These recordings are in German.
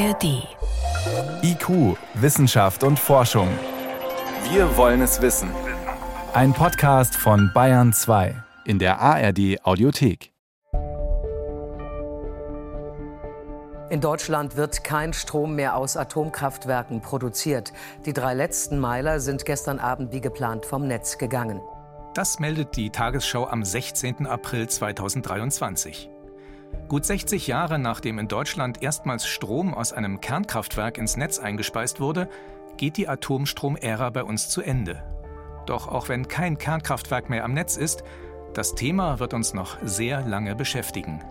ARD. IQ, Wissenschaft und Forschung. Wir wollen es wissen. Ein Podcast von Bayern 2 in der ARD Audiothek. In Deutschland wird kein Strom mehr aus Atomkraftwerken produziert. Die drei letzten Meiler sind gestern Abend wie geplant vom Netz gegangen. Das meldet die Tagesschau am 16. April 2023. Gut 60 Jahre nachdem in Deutschland erstmals Strom aus einem Kernkraftwerk ins Netz eingespeist wurde, geht die Atomstrom-Ära bei uns zu Ende. Doch auch wenn kein Kernkraftwerk mehr am Netz ist, das Thema wird uns noch sehr lange beschäftigen.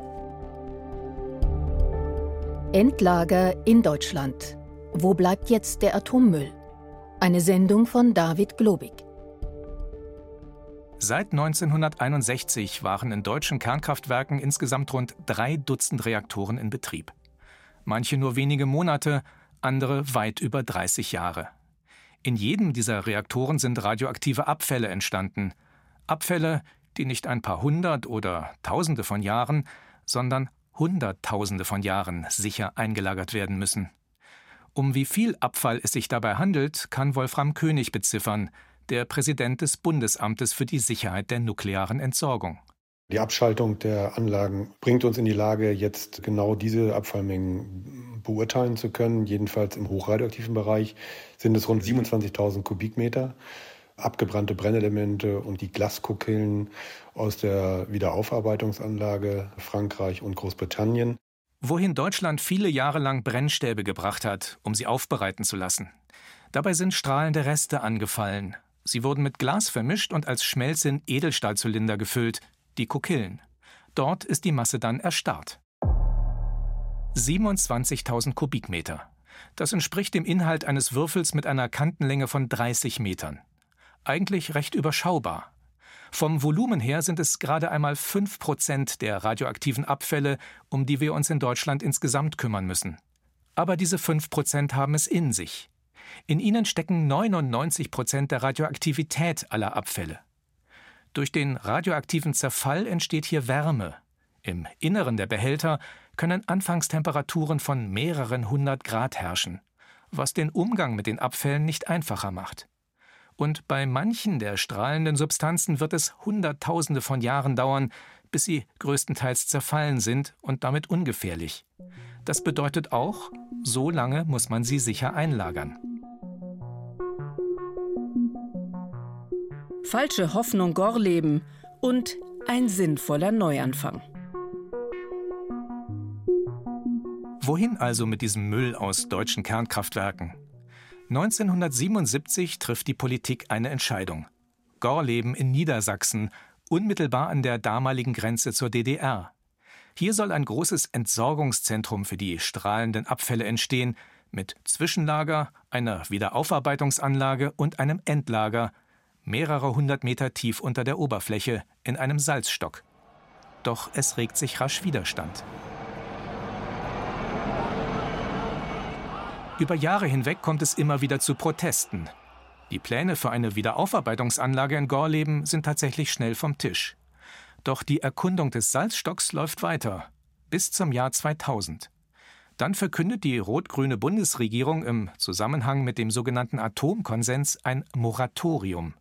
Endlager in Deutschland. Wo bleibt jetzt der Atommüll? Eine Sendung von David Globig. Seit 1961 waren in deutschen Kernkraftwerken insgesamt rund drei Dutzend Reaktoren in Betrieb. Manche nur wenige Monate, andere weit über 30 Jahre. In jedem dieser Reaktoren sind radioaktive Abfälle entstanden. Abfälle, die nicht ein paar hundert oder tausende von Jahren, sondern hunderttausende von Jahren sicher eingelagert werden müssen. Um wie viel Abfall es sich dabei handelt, kann Wolfram König beziffern, der Präsident des Bundesamtes für die Sicherheit der nuklearen Entsorgung. Die Abschaltung der Anlagen bringt uns in die Lage, jetzt genau diese Abfallmengen beurteilen zu können. Jedenfalls im hochradioaktiven Bereich sind es rund 27.000 Kubikmeter abgebrannte Brennelemente und die Glaskokillen aus der Wiederaufarbeitungsanlage Frankreich und Großbritannien. Wohin Deutschland viele Jahre lang Brennstäbe gebracht hat, um sie aufbereiten zu lassen. Dabei sind strahlende Reste angefallen, Sie wurden mit Glas vermischt und als Schmelze in Edelstahlzylinder gefüllt, die Kokillen. Dort ist die Masse dann erstarrt. 27.000 Kubikmeter. Das entspricht dem Inhalt eines Würfels mit einer Kantenlänge von 30 Metern. Eigentlich recht überschaubar. Vom Volumen her sind es gerade einmal 5 Prozent der radioaktiven Abfälle, um die wir uns in Deutschland insgesamt kümmern müssen. Aber diese 5 Prozent haben es in sich. In ihnen stecken 99 Prozent der Radioaktivität aller Abfälle. Durch den radioaktiven Zerfall entsteht hier Wärme. Im Inneren der Behälter können Anfangstemperaturen von mehreren hundert Grad herrschen, was den Umgang mit den Abfällen nicht einfacher macht. Und bei manchen der strahlenden Substanzen wird es Hunderttausende von Jahren dauern, bis sie größtenteils zerfallen sind und damit ungefährlich. Das bedeutet auch, so lange muss man sie sicher einlagern. Falsche Hoffnung Gorleben und ein sinnvoller Neuanfang. Wohin also mit diesem Müll aus deutschen Kernkraftwerken? 1977 trifft die Politik eine Entscheidung. Gorleben in Niedersachsen, unmittelbar an der damaligen Grenze zur DDR. Hier soll ein großes Entsorgungszentrum für die strahlenden Abfälle entstehen, mit Zwischenlager, einer Wiederaufarbeitungsanlage und einem Endlager, mehrere hundert Meter tief unter der Oberfläche, in einem Salzstock. Doch es regt sich rasch Widerstand. Über Jahre hinweg kommt es immer wieder zu Protesten. Die Pläne für eine Wiederaufarbeitungsanlage in Gorleben sind tatsächlich schnell vom Tisch. Doch die Erkundung des Salzstocks läuft weiter, bis zum Jahr 2000. Dann verkündet die rot-grüne Bundesregierung im Zusammenhang mit dem sogenannten Atomkonsens ein Moratorium.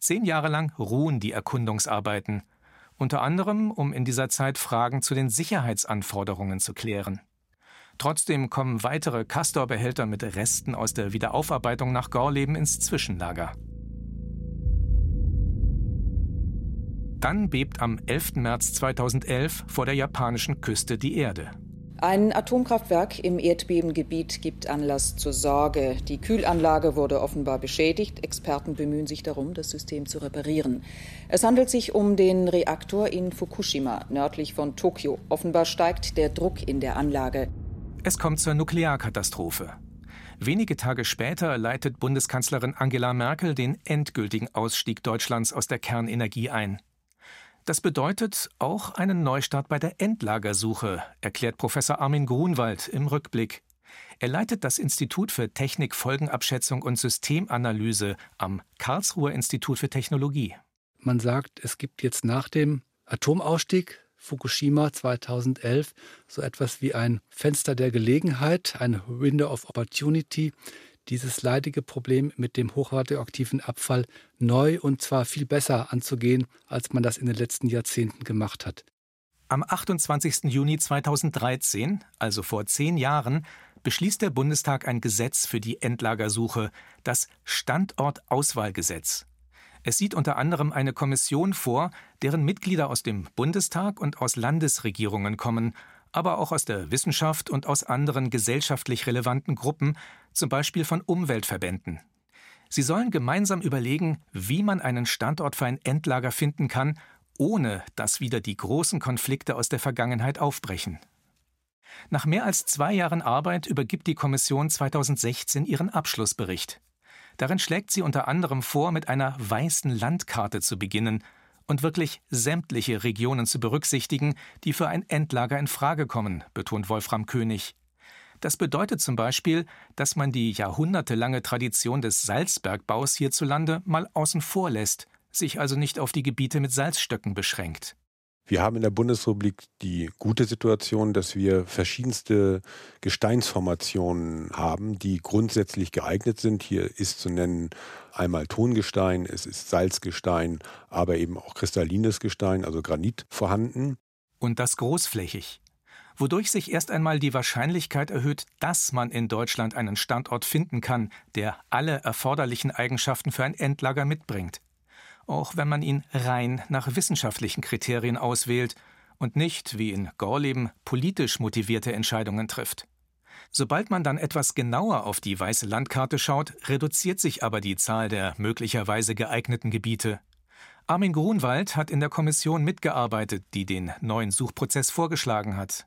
Zehn Jahre lang ruhen die Erkundungsarbeiten, unter anderem, um in dieser Zeit Fragen zu den Sicherheitsanforderungen zu klären. Trotzdem kommen weitere Castor-Behälter mit Resten aus der Wiederaufarbeitung nach Gorleben ins Zwischenlager. Dann bebt am 11. März 2011 vor der japanischen Küste die Erde. Ein Atomkraftwerk im Erdbebengebiet gibt Anlass zur Sorge. Die Kühlanlage wurde offenbar beschädigt. Experten bemühen sich darum, das System zu reparieren. Es handelt sich um den Reaktor in Fukushima, nördlich von Tokio. Offenbar steigt der Druck in der Anlage. Es kommt zur Nuklearkatastrophe. Wenige Tage später leitet Bundeskanzlerin Angela Merkel den endgültigen Ausstieg Deutschlands aus der Kernenergie ein. Das bedeutet auch einen Neustart bei der Endlagersuche, erklärt Professor Armin Grunwald im Rückblick. Er leitet das Institut für Technik, Folgenabschätzung und Systemanalyse am Karlsruher Institut für Technologie. Man sagt, es gibt jetzt nach dem Atomausstieg Fukushima 2011 so etwas wie ein Fenster der Gelegenheit, ein Window of Opportunity, dieses leidige Problem mit dem hochradioaktiven Abfall neu und zwar viel besser anzugehen, als man das in den letzten Jahrzehnten gemacht hat. Am 28. Juni 2013, also vor zehn Jahren, beschließt der Bundestag ein Gesetz für die Endlagersuche, das Standortauswahlgesetz. Es sieht unter anderem eine Kommission vor, deren Mitglieder aus dem Bundestag und aus Landesregierungen kommen, aber auch aus der Wissenschaft und aus anderen gesellschaftlich relevanten Gruppen, zum Beispiel von Umweltverbänden. Sie sollen gemeinsam überlegen, wie man einen Standort für ein Endlager finden kann, ohne dass wieder die großen Konflikte aus der Vergangenheit aufbrechen. Nach mehr als zwei Jahren Arbeit übergibt die Kommission 2016 ihren Abschlussbericht. Darin schlägt sie unter anderem vor, mit einer weißen Landkarte zu beginnen und wirklich sämtliche Regionen zu berücksichtigen, die für ein Endlager in Frage kommen, betont Wolfram König. Das bedeutet zum Beispiel, dass man die jahrhundertelange Tradition des Salzbergbaus hierzulande mal außen vor lässt, sich also nicht auf die Gebiete mit Salzstöcken beschränkt. Wir haben in der Bundesrepublik die gute Situation, dass wir verschiedenste Gesteinsformationen haben, die grundsätzlich geeignet sind. Hier ist zu nennen einmal Tongestein, es ist Salzgestein, aber eben auch kristallines Gestein, also Granit vorhanden. Und das großflächig wodurch sich erst einmal die Wahrscheinlichkeit erhöht, dass man in Deutschland einen Standort finden kann, der alle erforderlichen Eigenschaften für ein Endlager mitbringt auch wenn man ihn rein nach wissenschaftlichen Kriterien auswählt und nicht, wie in Gorleben, politisch motivierte Entscheidungen trifft. Sobald man dann etwas genauer auf die weiße Landkarte schaut, reduziert sich aber die Zahl der möglicherweise geeigneten Gebiete. Armin Grunwald hat in der Kommission mitgearbeitet, die den neuen Suchprozess vorgeschlagen hat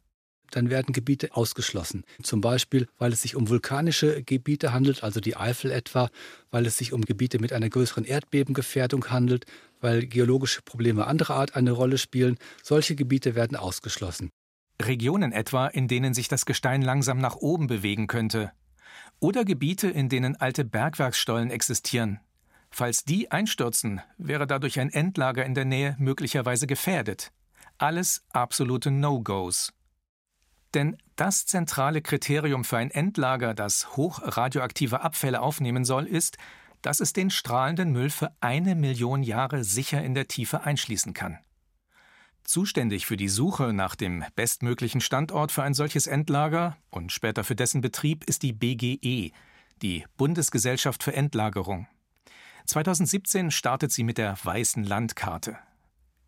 dann werden Gebiete ausgeschlossen. Zum Beispiel, weil es sich um vulkanische Gebiete handelt, also die Eifel etwa, weil es sich um Gebiete mit einer größeren Erdbebengefährdung handelt, weil geologische Probleme anderer Art eine Rolle spielen. Solche Gebiete werden ausgeschlossen. Regionen etwa, in denen sich das Gestein langsam nach oben bewegen könnte. Oder Gebiete, in denen alte Bergwerksstollen existieren. Falls die einstürzen, wäre dadurch ein Endlager in der Nähe möglicherweise gefährdet. Alles absolute No-Gos. Denn das zentrale Kriterium für ein Endlager, das hochradioaktive Abfälle aufnehmen soll, ist, dass es den strahlenden Müll für eine Million Jahre sicher in der Tiefe einschließen kann. Zuständig für die Suche nach dem bestmöglichen Standort für ein solches Endlager und später für dessen Betrieb ist die BGE, die Bundesgesellschaft für Endlagerung. 2017 startet sie mit der Weißen Landkarte.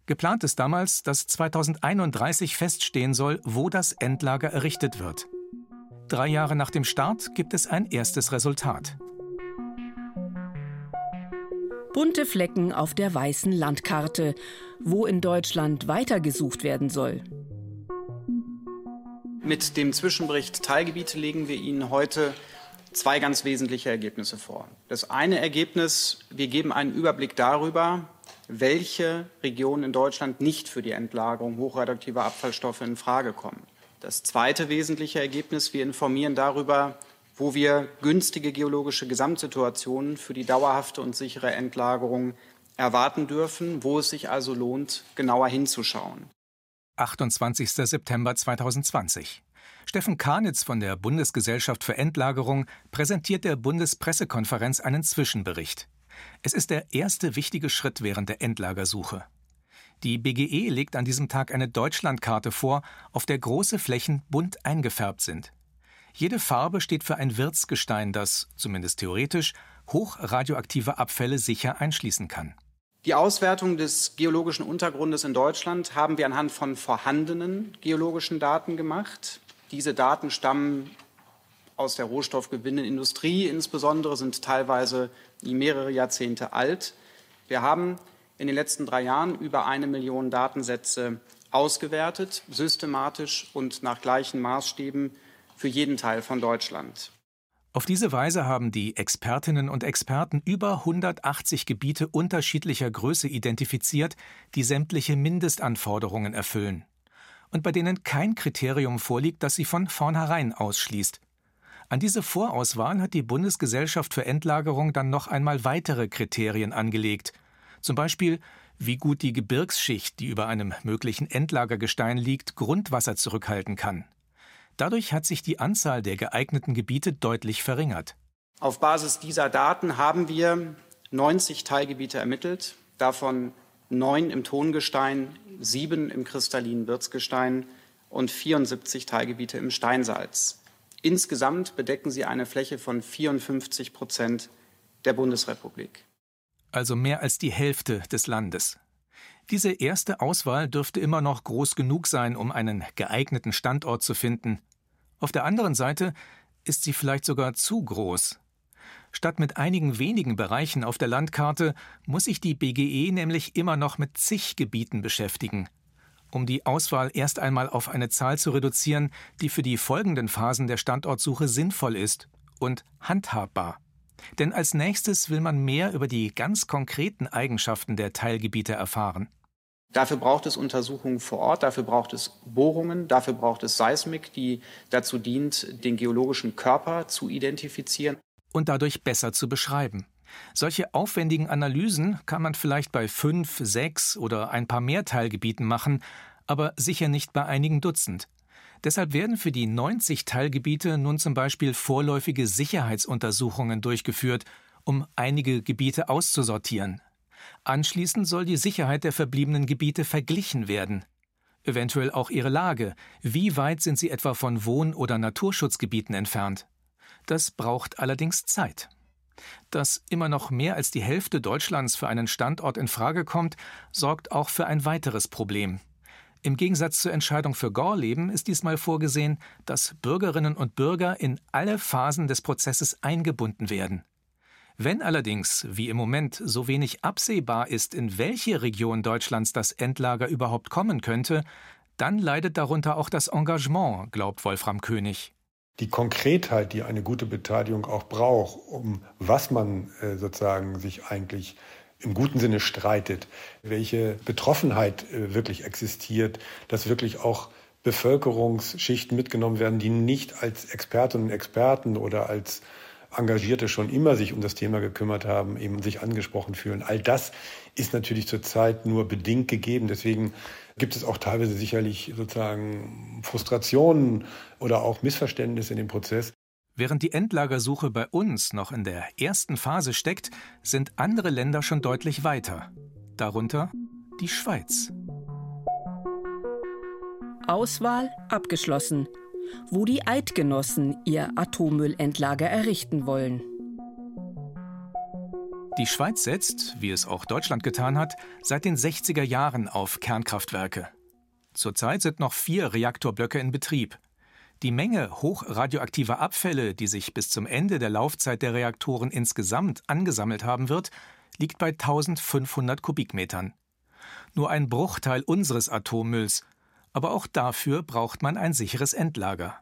Geplant ist damals, dass 2031 feststehen soll, wo das Endlager errichtet wird. Drei Jahre nach dem Start gibt es ein erstes Resultat. Bunte Flecken auf der weißen Landkarte, wo in Deutschland weitergesucht werden soll. Mit dem Zwischenbericht Teilgebiete legen wir Ihnen heute zwei ganz wesentliche Ergebnisse vor. Das eine Ergebnis, wir geben einen Überblick darüber, welche Regionen in Deutschland nicht für die Entlagerung hochradioaktiver Abfallstoffe in Frage kommen. Das zweite wesentliche Ergebnis, wir informieren darüber, wo wir günstige geologische Gesamtsituationen für die dauerhafte und sichere Entlagerung erwarten dürfen, wo es sich also lohnt, genauer hinzuschauen. 28. September 2020. Steffen Karnitz von der Bundesgesellschaft für Endlagerung präsentiert der Bundespressekonferenz einen Zwischenbericht. Es ist der erste wichtige Schritt während der Endlagersuche. Die BGE legt an diesem Tag eine Deutschlandkarte vor, auf der große Flächen bunt eingefärbt sind. Jede Farbe steht für ein Wirtsgestein, das, zumindest theoretisch, hochradioaktive Abfälle sicher einschließen kann. Die Auswertung des geologischen Untergrundes in Deutschland haben wir anhand von vorhandenen geologischen Daten gemacht. Diese Daten stammen aus der Rohstoffgewinnindustrie insbesondere, sind teilweise mehrere Jahrzehnte alt. Wir haben in den letzten drei Jahren über eine Million Datensätze ausgewertet, systematisch und nach gleichen Maßstäben für jeden Teil von Deutschland. Auf diese Weise haben die Expertinnen und Experten über 180 Gebiete unterschiedlicher Größe identifiziert, die sämtliche Mindestanforderungen erfüllen und bei denen kein Kriterium vorliegt, das sie von vornherein ausschließt. An diese Vorauswahl hat die Bundesgesellschaft für Endlagerung dann noch einmal weitere Kriterien angelegt. Zum Beispiel, wie gut die Gebirgsschicht, die über einem möglichen Endlagergestein liegt, Grundwasser zurückhalten kann. Dadurch hat sich die Anzahl der geeigneten Gebiete deutlich verringert. Auf Basis dieser Daten haben wir 90 Teilgebiete ermittelt, davon neun im Tongestein, sieben im kristallinen Wirtsgestein und 74 Teilgebiete im Steinsalz. Insgesamt bedecken sie eine Fläche von 54 Prozent der Bundesrepublik. Also mehr als die Hälfte des Landes. Diese erste Auswahl dürfte immer noch groß genug sein, um einen geeigneten Standort zu finden. Auf der anderen Seite ist sie vielleicht sogar zu groß. Statt mit einigen wenigen Bereichen auf der Landkarte muss sich die BGE nämlich immer noch mit zig Gebieten beschäftigen. Um die Auswahl erst einmal auf eine Zahl zu reduzieren, die für die folgenden Phasen der Standortsuche sinnvoll ist und handhabbar. Denn als nächstes will man mehr über die ganz konkreten Eigenschaften der Teilgebiete erfahren. Dafür braucht es Untersuchungen vor Ort, dafür braucht es Bohrungen, dafür braucht es Seismik, die dazu dient, den geologischen Körper zu identifizieren und dadurch besser zu beschreiben. Solche aufwendigen Analysen kann man vielleicht bei fünf, sechs oder ein paar mehr Teilgebieten machen, aber sicher nicht bei einigen Dutzend. Deshalb werden für die 90 Teilgebiete nun zum Beispiel vorläufige Sicherheitsuntersuchungen durchgeführt, um einige Gebiete auszusortieren. Anschließend soll die Sicherheit der verbliebenen Gebiete verglichen werden. Eventuell auch ihre Lage. Wie weit sind sie etwa von Wohn- oder Naturschutzgebieten entfernt? Das braucht allerdings Zeit. Dass immer noch mehr als die Hälfte Deutschlands für einen Standort in Frage kommt, sorgt auch für ein weiteres Problem. Im Gegensatz zur Entscheidung für Gorleben ist diesmal vorgesehen, dass Bürgerinnen und Bürger in alle Phasen des Prozesses eingebunden werden. Wenn allerdings, wie im Moment, so wenig absehbar ist, in welche Region Deutschlands das Endlager überhaupt kommen könnte, dann leidet darunter auch das Engagement, glaubt Wolfram König die Konkretheit, die eine gute Beteiligung auch braucht, um was man äh, sozusagen sich eigentlich im guten Sinne streitet, welche Betroffenheit äh, wirklich existiert, dass wirklich auch Bevölkerungsschichten mitgenommen werden, die nicht als Expertinnen und Experten oder als Engagierte schon immer sich um das Thema gekümmert haben, eben sich angesprochen fühlen. All das ist natürlich zurzeit nur bedingt gegeben. Deswegen gibt es auch teilweise sicherlich sozusagen Frustrationen oder auch Missverständnisse in dem Prozess. Während die Endlagersuche bei uns noch in der ersten Phase steckt, sind andere Länder schon deutlich weiter. Darunter die Schweiz. Auswahl abgeschlossen, wo die Eidgenossen ihr Atommüllendlager errichten wollen. Die Schweiz setzt, wie es auch Deutschland getan hat, seit den 60er Jahren auf Kernkraftwerke. Zurzeit sind noch vier Reaktorblöcke in Betrieb. Die Menge hochradioaktiver Abfälle, die sich bis zum Ende der Laufzeit der Reaktoren insgesamt angesammelt haben wird, liegt bei 1500 Kubikmetern. Nur ein Bruchteil unseres Atommülls, aber auch dafür braucht man ein sicheres Endlager.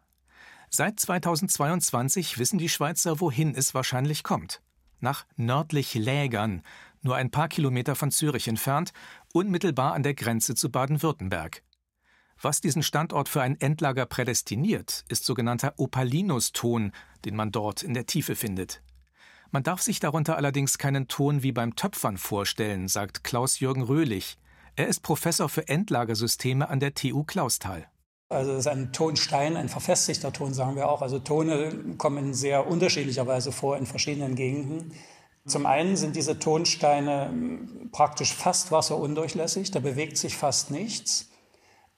Seit 2022 wissen die Schweizer, wohin es wahrscheinlich kommt nach nördlich Lägern, nur ein paar Kilometer von Zürich entfernt, unmittelbar an der Grenze zu Baden-Württemberg. Was diesen Standort für ein Endlager prädestiniert, ist sogenannter Opalinus-Ton, den man dort in der Tiefe findet. Man darf sich darunter allerdings keinen Ton wie beim Töpfern vorstellen, sagt Klaus-Jürgen Röhlich. Er ist Professor für Endlagersysteme an der TU Clausthal. Also es ist ein Tonstein, ein verfestigter Ton, sagen wir auch. Also Tone kommen in sehr unterschiedlicher Weise vor in verschiedenen Gegenden. Zum einen sind diese Tonsteine hm, praktisch fast wasserundurchlässig, da bewegt sich fast nichts.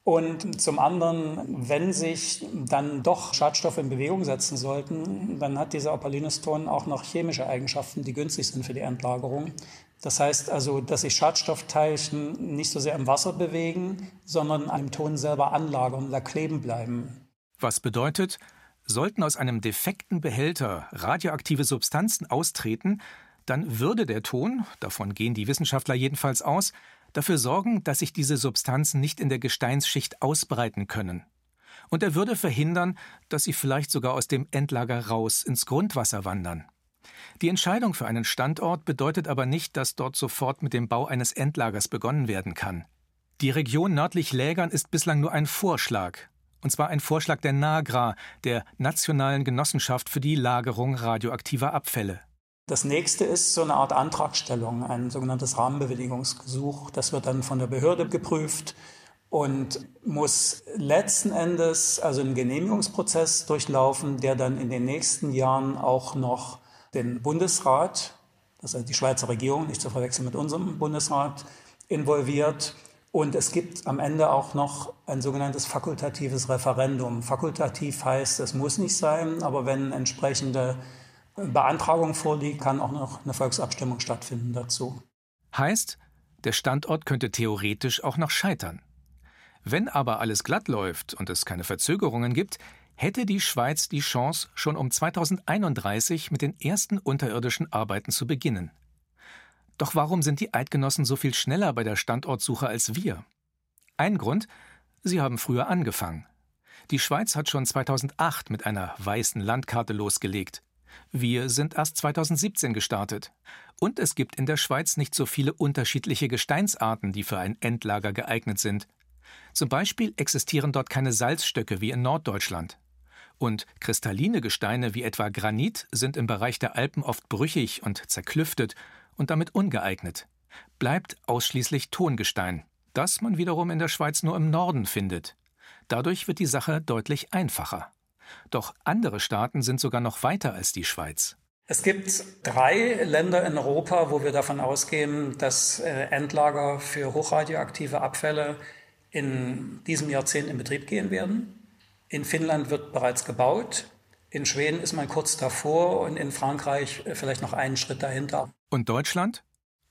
Und zum anderen, wenn sich dann doch Schadstoffe in Bewegung setzen sollten, dann hat dieser Opalinuston auch noch chemische Eigenschaften, die günstig sind für die Endlagerung. Das heißt also, dass sich Schadstoffteilchen nicht so sehr im Wasser bewegen, sondern einem Ton selber anlagern und da kleben bleiben. Was bedeutet, sollten aus einem defekten Behälter radioaktive Substanzen austreten, dann würde der Ton, davon gehen die Wissenschaftler jedenfalls aus, dafür sorgen, dass sich diese Substanzen nicht in der Gesteinsschicht ausbreiten können. Und er würde verhindern, dass sie vielleicht sogar aus dem Endlager raus ins Grundwasser wandern. Die Entscheidung für einen Standort bedeutet aber nicht, dass dort sofort mit dem Bau eines Endlagers begonnen werden kann. Die Region nördlich Lägern ist bislang nur ein Vorschlag, und zwar ein Vorschlag der NAGRA, der Nationalen Genossenschaft für die Lagerung radioaktiver Abfälle. Das nächste ist so eine Art Antragstellung, ein sogenanntes Rahmenbewilligungsgesuch. Das wird dann von der Behörde geprüft und muss letzten Endes also einen Genehmigungsprozess durchlaufen, der dann in den nächsten Jahren auch noch den Bundesrat, das ist die Schweizer Regierung, nicht zu verwechseln mit unserem Bundesrat, involviert. Und es gibt am Ende auch noch ein sogenanntes fakultatives Referendum. Fakultativ heißt, es muss nicht sein, aber wenn entsprechende Beantragung vorliegt, kann auch noch eine Volksabstimmung stattfinden dazu. Heißt, der Standort könnte theoretisch auch noch scheitern. Wenn aber alles glatt läuft und es keine Verzögerungen gibt, hätte die Schweiz die Chance, schon um 2031 mit den ersten unterirdischen Arbeiten zu beginnen. Doch warum sind die Eidgenossen so viel schneller bei der Standortsuche als wir? Ein Grund, sie haben früher angefangen. Die Schweiz hat schon 2008 mit einer weißen Landkarte losgelegt. Wir sind erst 2017 gestartet. Und es gibt in der Schweiz nicht so viele unterschiedliche Gesteinsarten, die für ein Endlager geeignet sind. Zum Beispiel existieren dort keine Salzstöcke wie in Norddeutschland. Und kristalline Gesteine wie etwa Granit sind im Bereich der Alpen oft brüchig und zerklüftet und damit ungeeignet. Bleibt ausschließlich Tongestein, das man wiederum in der Schweiz nur im Norden findet. Dadurch wird die Sache deutlich einfacher. Doch andere Staaten sind sogar noch weiter als die Schweiz. Es gibt drei Länder in Europa, wo wir davon ausgehen, dass äh, Endlager für hochradioaktive Abfälle in diesem Jahrzehnt in Betrieb gehen werden. In Finnland wird bereits gebaut. In Schweden ist man kurz davor und in Frankreich äh, vielleicht noch einen Schritt dahinter. Und Deutschland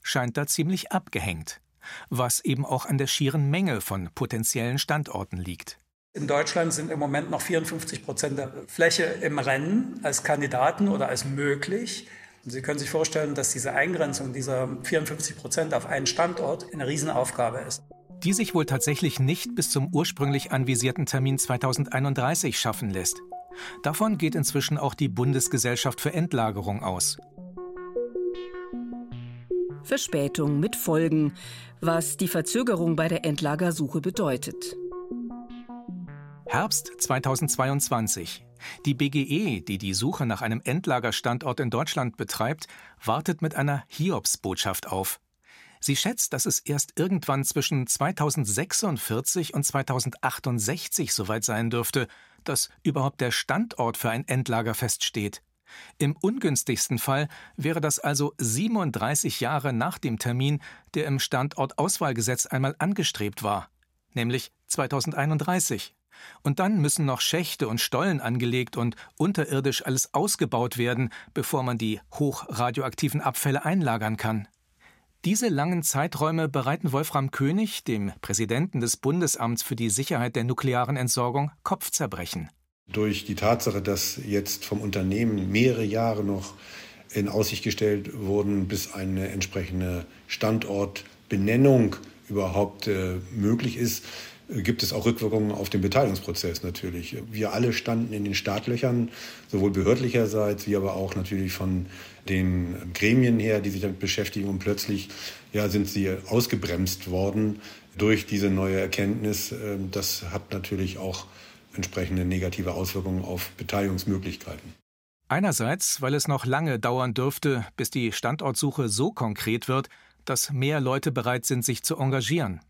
scheint da ziemlich abgehängt, was eben auch an der schieren Menge von potenziellen Standorten liegt. In Deutschland sind im Moment noch 54 Prozent der Fläche im Rennen als Kandidaten oder als möglich. Und Sie können sich vorstellen, dass diese Eingrenzung dieser 54 Prozent auf einen Standort eine Riesenaufgabe ist. Die sich wohl tatsächlich nicht bis zum ursprünglich anvisierten Termin 2031 schaffen lässt. Davon geht inzwischen auch die Bundesgesellschaft für Endlagerung aus. Verspätung mit Folgen, was die Verzögerung bei der Endlagersuche bedeutet. Herbst 2022. Die BGE, die die Suche nach einem Endlagerstandort in Deutschland betreibt, wartet mit einer Hiobsbotschaft auf. Sie schätzt, dass es erst irgendwann zwischen 2046 und 2068 soweit sein dürfte, dass überhaupt der Standort für ein Endlager feststeht. Im ungünstigsten Fall wäre das also 37 Jahre nach dem Termin, der im Standortauswahlgesetz einmal angestrebt war, nämlich 2031. Und dann müssen noch Schächte und Stollen angelegt und unterirdisch alles ausgebaut werden, bevor man die hochradioaktiven Abfälle einlagern kann. Diese langen Zeiträume bereiten Wolfram König, dem Präsidenten des Bundesamts für die Sicherheit der nuklearen Entsorgung, Kopfzerbrechen. Durch die Tatsache, dass jetzt vom Unternehmen mehrere Jahre noch in Aussicht gestellt wurden, bis eine entsprechende Standortbenennung überhaupt äh, möglich ist, gibt es auch Rückwirkungen auf den Beteiligungsprozess natürlich. Wir alle standen in den Startlöchern, sowohl behördlicherseits wie aber auch natürlich von den Gremien her, die sich damit beschäftigen. Und plötzlich ja, sind sie ausgebremst worden durch diese neue Erkenntnis. Ähm, das hat natürlich auch entsprechende negative Auswirkungen auf Beteiligungsmöglichkeiten. Einerseits, weil es noch lange dauern dürfte, bis die Standortsuche so konkret wird, dass mehr Leute bereit sind, sich zu engagieren.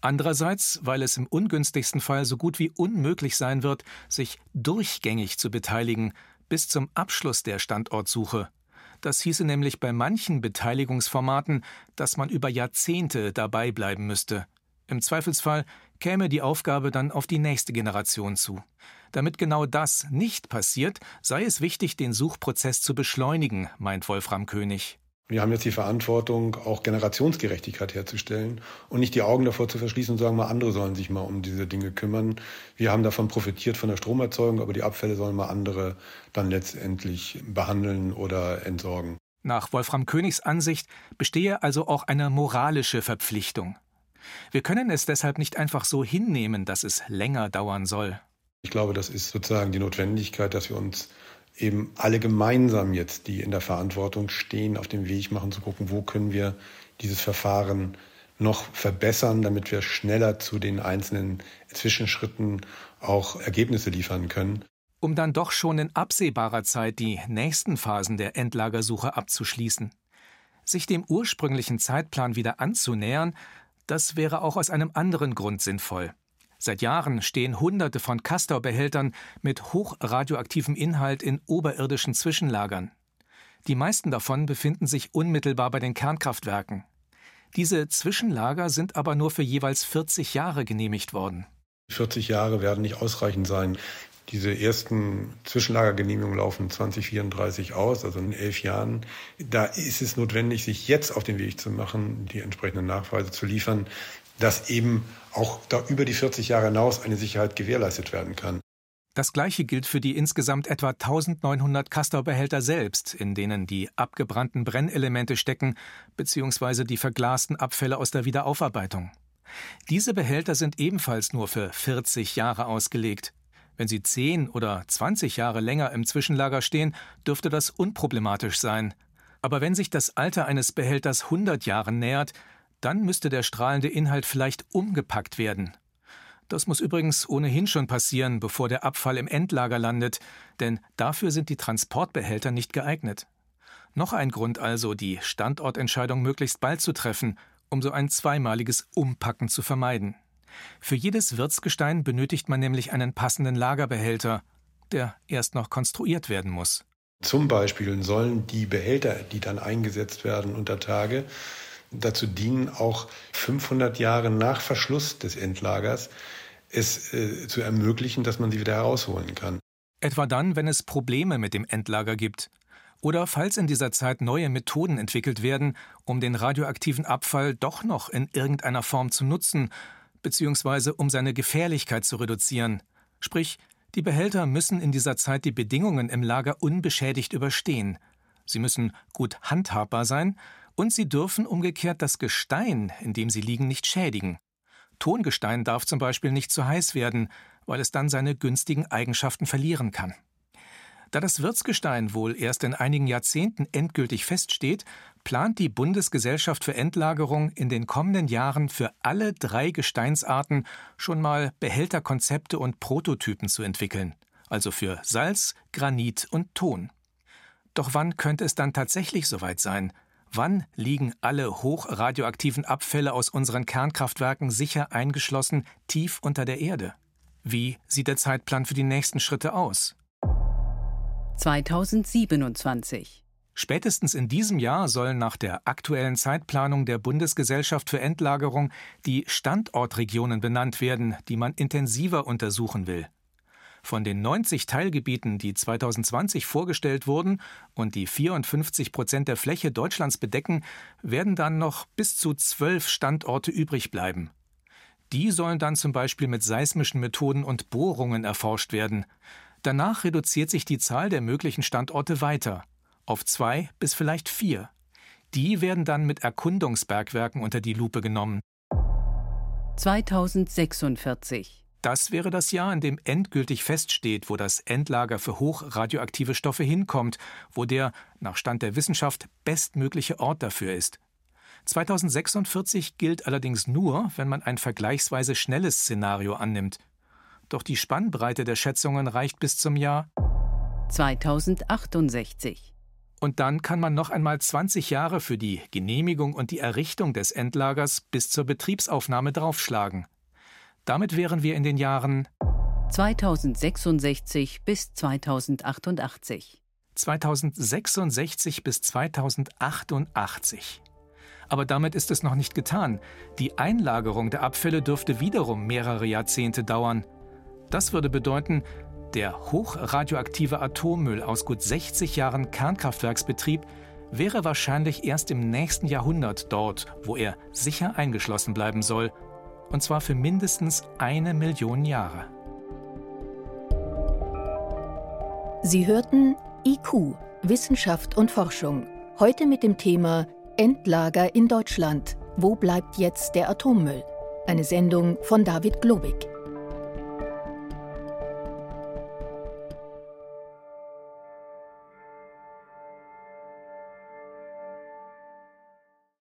Andererseits, weil es im ungünstigsten Fall so gut wie unmöglich sein wird, sich durchgängig zu beteiligen bis zum Abschluss der Standortsuche. Das hieße nämlich bei manchen Beteiligungsformaten, dass man über Jahrzehnte dabei bleiben müsste. Im Zweifelsfall käme die Aufgabe dann auf die nächste Generation zu. Damit genau das nicht passiert, sei es wichtig, den Suchprozess zu beschleunigen, meint Wolfram König. Wir haben jetzt die Verantwortung, auch Generationsgerechtigkeit herzustellen und nicht die Augen davor zu verschließen und sagen, mal andere sollen sich mal um diese Dinge kümmern. Wir haben davon profitiert von der Stromerzeugung, aber die Abfälle sollen mal andere dann letztendlich behandeln oder entsorgen. Nach Wolfram Königs Ansicht bestehe also auch eine moralische Verpflichtung. Wir können es deshalb nicht einfach so hinnehmen, dass es länger dauern soll. Ich glaube, das ist sozusagen die Notwendigkeit, dass wir uns eben alle gemeinsam jetzt, die in der Verantwortung stehen, auf dem Weg machen, zu gucken, wo können wir dieses Verfahren noch verbessern, damit wir schneller zu den einzelnen Zwischenschritten auch Ergebnisse liefern können. um dann doch schon in absehbarer Zeit die nächsten Phasen der Endlagersuche abzuschließen. Sich dem ursprünglichen Zeitplan wieder anzunähern, das wäre auch aus einem anderen Grund sinnvoll. Seit Jahren stehen Hunderte von Castor-Behältern mit hochradioaktivem Inhalt in oberirdischen Zwischenlagern. Die meisten davon befinden sich unmittelbar bei den Kernkraftwerken. Diese Zwischenlager sind aber nur für jeweils 40 Jahre genehmigt worden. 40 Jahre werden nicht ausreichend sein. Diese ersten Zwischenlagergenehmigungen laufen 2034 aus, also in elf Jahren. Da ist es notwendig, sich jetzt auf den Weg zu machen, die entsprechenden Nachweise zu liefern, dass eben auch da über die 40 Jahre hinaus eine Sicherheit gewährleistet werden kann. Das gleiche gilt für die insgesamt etwa 1900 Castor-Behälter selbst, in denen die abgebrannten Brennelemente stecken, beziehungsweise die verglasten Abfälle aus der Wiederaufarbeitung. Diese Behälter sind ebenfalls nur für 40 Jahre ausgelegt. Wenn sie 10 oder 20 Jahre länger im Zwischenlager stehen, dürfte das unproblematisch sein. Aber wenn sich das Alter eines Behälters 100 Jahren nähert, dann müsste der strahlende Inhalt vielleicht umgepackt werden. Das muss übrigens ohnehin schon passieren, bevor der Abfall im Endlager landet, denn dafür sind die Transportbehälter nicht geeignet. Noch ein Grund also, die Standortentscheidung möglichst bald zu treffen, um so ein zweimaliges Umpacken zu vermeiden. Für jedes Wirtsgestein benötigt man nämlich einen passenden Lagerbehälter, der erst noch konstruiert werden muss. Zum Beispiel sollen die Behälter, die dann eingesetzt werden unter Tage, dazu dienen, auch 500 Jahre nach Verschluss des Endlagers es äh, zu ermöglichen, dass man sie wieder herausholen kann. Etwa dann, wenn es Probleme mit dem Endlager gibt. Oder falls in dieser Zeit neue Methoden entwickelt werden, um den radioaktiven Abfall doch noch in irgendeiner Form zu nutzen, beziehungsweise um seine Gefährlichkeit zu reduzieren. Sprich, die Behälter müssen in dieser Zeit die Bedingungen im Lager unbeschädigt überstehen. Sie müssen gut handhabbar sein und sie dürfen umgekehrt das Gestein, in dem sie liegen, nicht schädigen. Tongestein darf zum Beispiel nicht zu heiß werden, weil es dann seine günstigen Eigenschaften verlieren kann. Da das Wirtsgestein wohl erst in einigen Jahrzehnten endgültig feststeht, plant die Bundesgesellschaft für Endlagerung in den kommenden Jahren für alle drei Gesteinsarten schon mal Behälterkonzepte und Prototypen zu entwickeln, also für Salz, Granit und Ton. Doch wann könnte es dann tatsächlich soweit sein? Wann liegen alle hochradioaktiven Abfälle aus unseren Kernkraftwerken sicher eingeschlossen tief unter der Erde? Wie sieht der Zeitplan für die nächsten Schritte aus? 2027. Spätestens in diesem Jahr sollen nach der aktuellen Zeitplanung der Bundesgesellschaft für Endlagerung die Standortregionen benannt werden, die man intensiver untersuchen will. Von den 90 Teilgebieten, die 2020 vorgestellt wurden und die 54 Prozent der Fläche Deutschlands bedecken, werden dann noch bis zu zwölf Standorte übrig bleiben. Die sollen dann zum Beispiel mit seismischen Methoden und Bohrungen erforscht werden. Danach reduziert sich die Zahl der möglichen Standorte weiter auf zwei bis vielleicht vier. Die werden dann mit Erkundungsbergwerken unter die Lupe genommen. 2046 das wäre das Jahr, in dem endgültig feststeht, wo das Endlager für hochradioaktive Stoffe hinkommt, wo der, nach Stand der Wissenschaft, bestmögliche Ort dafür ist. 2046 gilt allerdings nur, wenn man ein vergleichsweise schnelles Szenario annimmt. Doch die Spannbreite der Schätzungen reicht bis zum Jahr 2068. Und dann kann man noch einmal 20 Jahre für die Genehmigung und die Errichtung des Endlagers bis zur Betriebsaufnahme draufschlagen. Damit wären wir in den Jahren 2066 bis 2088. 2066 bis 2088. Aber damit ist es noch nicht getan. Die Einlagerung der Abfälle dürfte wiederum mehrere Jahrzehnte dauern. Das würde bedeuten, der hochradioaktive Atommüll aus gut 60 Jahren Kernkraftwerksbetrieb wäre wahrscheinlich erst im nächsten Jahrhundert dort, wo er sicher eingeschlossen bleiben soll und zwar für mindestens eine Million Jahre. Sie hörten IQ, Wissenschaft und Forschung, heute mit dem Thema Endlager in Deutschland. Wo bleibt jetzt der Atommüll? Eine Sendung von David Globig.